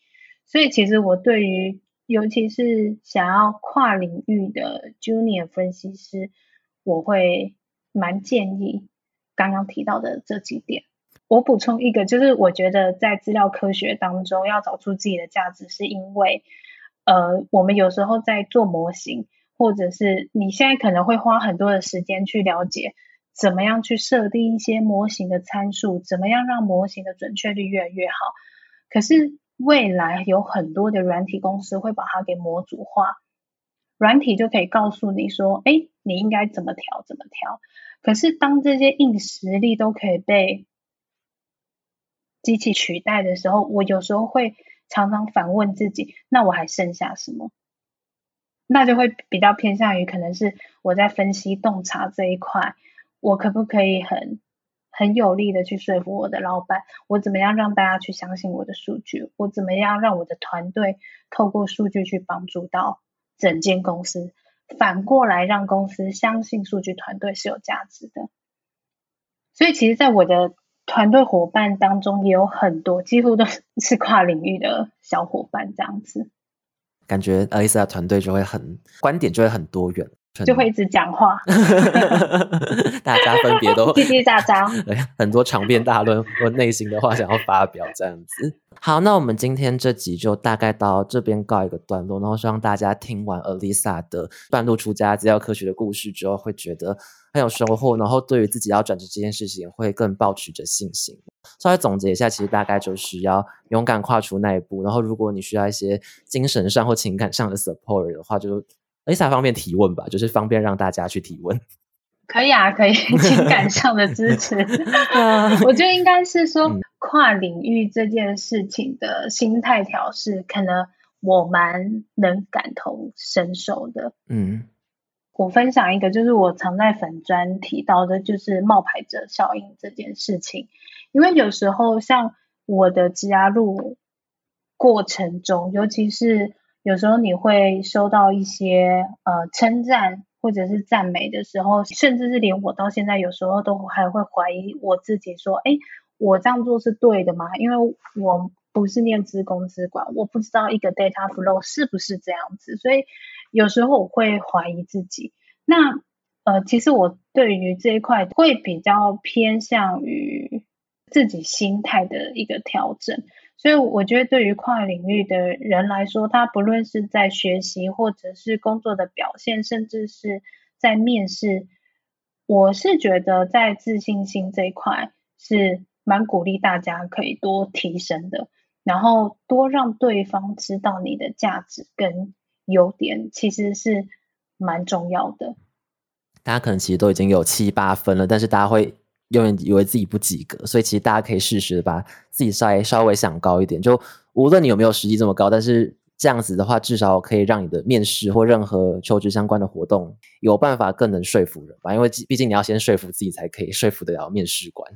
所以，其实我对于尤其是想要跨领域的 Junior 分析师。我会蛮建议刚刚提到的这几点。我补充一个，就是我觉得在资料科学当中要找出自己的价值，是因为呃，我们有时候在做模型，或者是你现在可能会花很多的时间去了解怎么样去设定一些模型的参数，怎么样让模型的准确率越来越好。可是未来有很多的软体公司会把它给模组化。软体就可以告诉你说，哎，你应该怎么调，怎么调。可是当这些硬实力都可以被机器取代的时候，我有时候会常常反问自己，那我还剩下什么？那就会比较偏向于可能是我在分析洞察这一块，我可不可以很很有力的去说服我的老板？我怎么样让大家去相信我的数据？我怎么样让我的团队透过数据去帮助到？整间公司反过来让公司相信数据团队是有价值的，所以其实，在我的团队伙伴当中，也有很多几乎都是跨领域的小伙伴，这样子。感觉 Alisa 团队就会很观点就会很多元。就会一直讲话 大家分别都叽叽喳喳，很多长篇大论或内心的话想要发表这样子。好，那我们今天这集就大概到这边告一个段落，然后希望大家听完 Alisa 的半路出家资料科学的故事之后，会觉得很有收获，然后对于自己要转职这件事情会更保持着信心。稍微总结一下，其实大概就是要勇敢跨出那一步，然后如果你需要一些精神上或情感上的 support 的话，就。Lisa 方便提问吧，就是方便让大家去提问。可以啊，可以情感上的支持。我觉得应该是说跨领域这件事情的心态调试，可能我蛮能感同身受的。嗯，我分享一个，就是我常在粉专提到的，就是冒牌者效应这件事情。因为有时候像我的加入过程中，尤其是。有时候你会收到一些呃称赞或者是赞美的时候，甚至是连我到现在有时候都还会怀疑我自己，说，哎，我这样做是对的吗？因为我不是念资工资管，我不知道一个 data flow 是不是这样子，所以有时候我会怀疑自己。那呃，其实我对于这一块会比较偏向于自己心态的一个调整。所以我觉得，对于跨领域的人来说，他不论是在学习，或者是工作的表现，甚至是在面试，我是觉得在自信心这一块是蛮鼓励大家可以多提升的，然后多让对方知道你的价值跟优点，其实是蛮重要的。大家可能其实都已经有七八分了，但是大家会。永远以为自己不及格，所以其实大家可以试试把自己稍微稍微想高一点。就无论你有没有实际这么高，但是这样子的话，至少可以让你的面试或任何求职相关的活动有办法更能说服人吧。因为毕竟你要先说服自己，才可以说服得了面试官。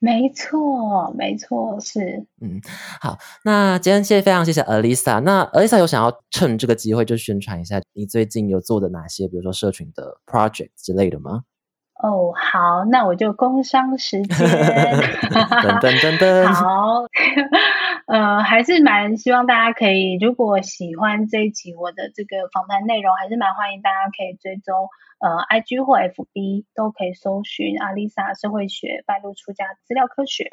没错，没错，是。嗯，好，那今天谢非常谢谢 Alisa。那 Alisa 有想要趁这个机会就宣传一下你最近有做的哪些，比如说社群的 project 之类的吗？哦，好，那我就工商时间。噔噔噔噔。好，呃，还是蛮希望大家可以，如果喜欢这一集我的这个访谈内容，还是蛮欢迎大家可以追踪呃，IG 或 FB 都可以搜寻阿丽莎社会学半路出家资料科学。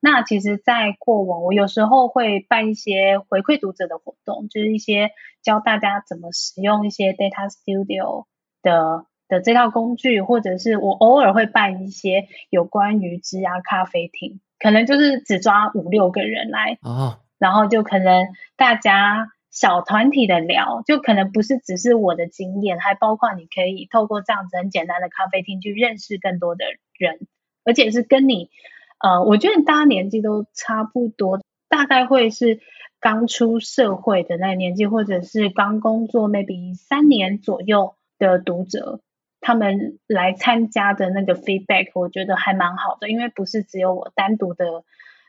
那其实，在过往我有时候会办一些回馈读者的活动，就是一些教大家怎么使用一些 Data Studio 的。的这套工具，或者是我偶尔会办一些有关于职涯咖啡厅，可能就是只抓五六个人来，哦，然后就可能大家小团体的聊，就可能不是只是我的经验，还包括你可以透过这样子很简单的咖啡厅去认识更多的人，而且是跟你，呃，我觉得大家年纪都差不多，大概会是刚出社会的那个年纪，或者是刚工作 maybe 三年左右的读者。他们来参加的那个 feedback，我觉得还蛮好的，因为不是只有我单独的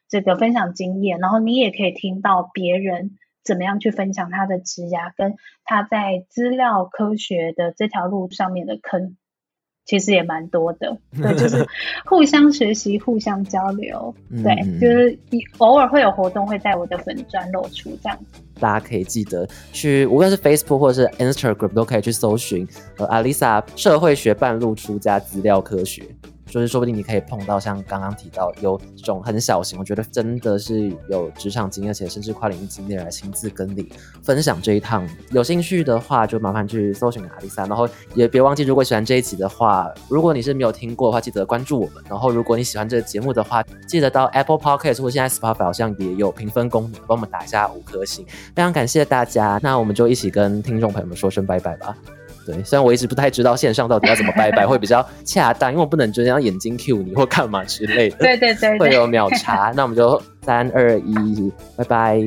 这个分享经验，然后你也可以听到别人怎么样去分享他的职涯，跟他在资料科学的这条路上面的坑。其实也蛮多的，对，就是互相学习、互相交流，对，就是偶尔会有活动会在我的粉砖露出这样子。大家可以记得去，无论是 Facebook 或者是 Instagram 都可以去搜寻呃 Alisa 社会学半路出家资料科学。就是说不定你可以碰到像刚刚提到有这种很小型，我觉得真的是有职场经验，而且甚至跨领域经验来亲自跟你分享这一趟。有兴趣的话，就麻烦去搜寻阿丽莎，然后也别忘记，如果喜欢这一集的话，如果你是没有听过的话，记得关注我们。然后如果你喜欢这个节目的话，记得到 Apple Podcast 或现在 Spotify 好像也有评分功能，帮我们打一下五颗星，非常感谢大家。那我们就一起跟听众朋友们说声拜拜吧。对，虽然我一直不太知道线上到底要怎么拜拜会比较恰当，因为我不能就这样眼睛 Q 你或干嘛之类的。对对对，会有秒查。那我们就三二一，拜拜，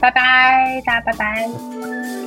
拜拜，大家拜拜。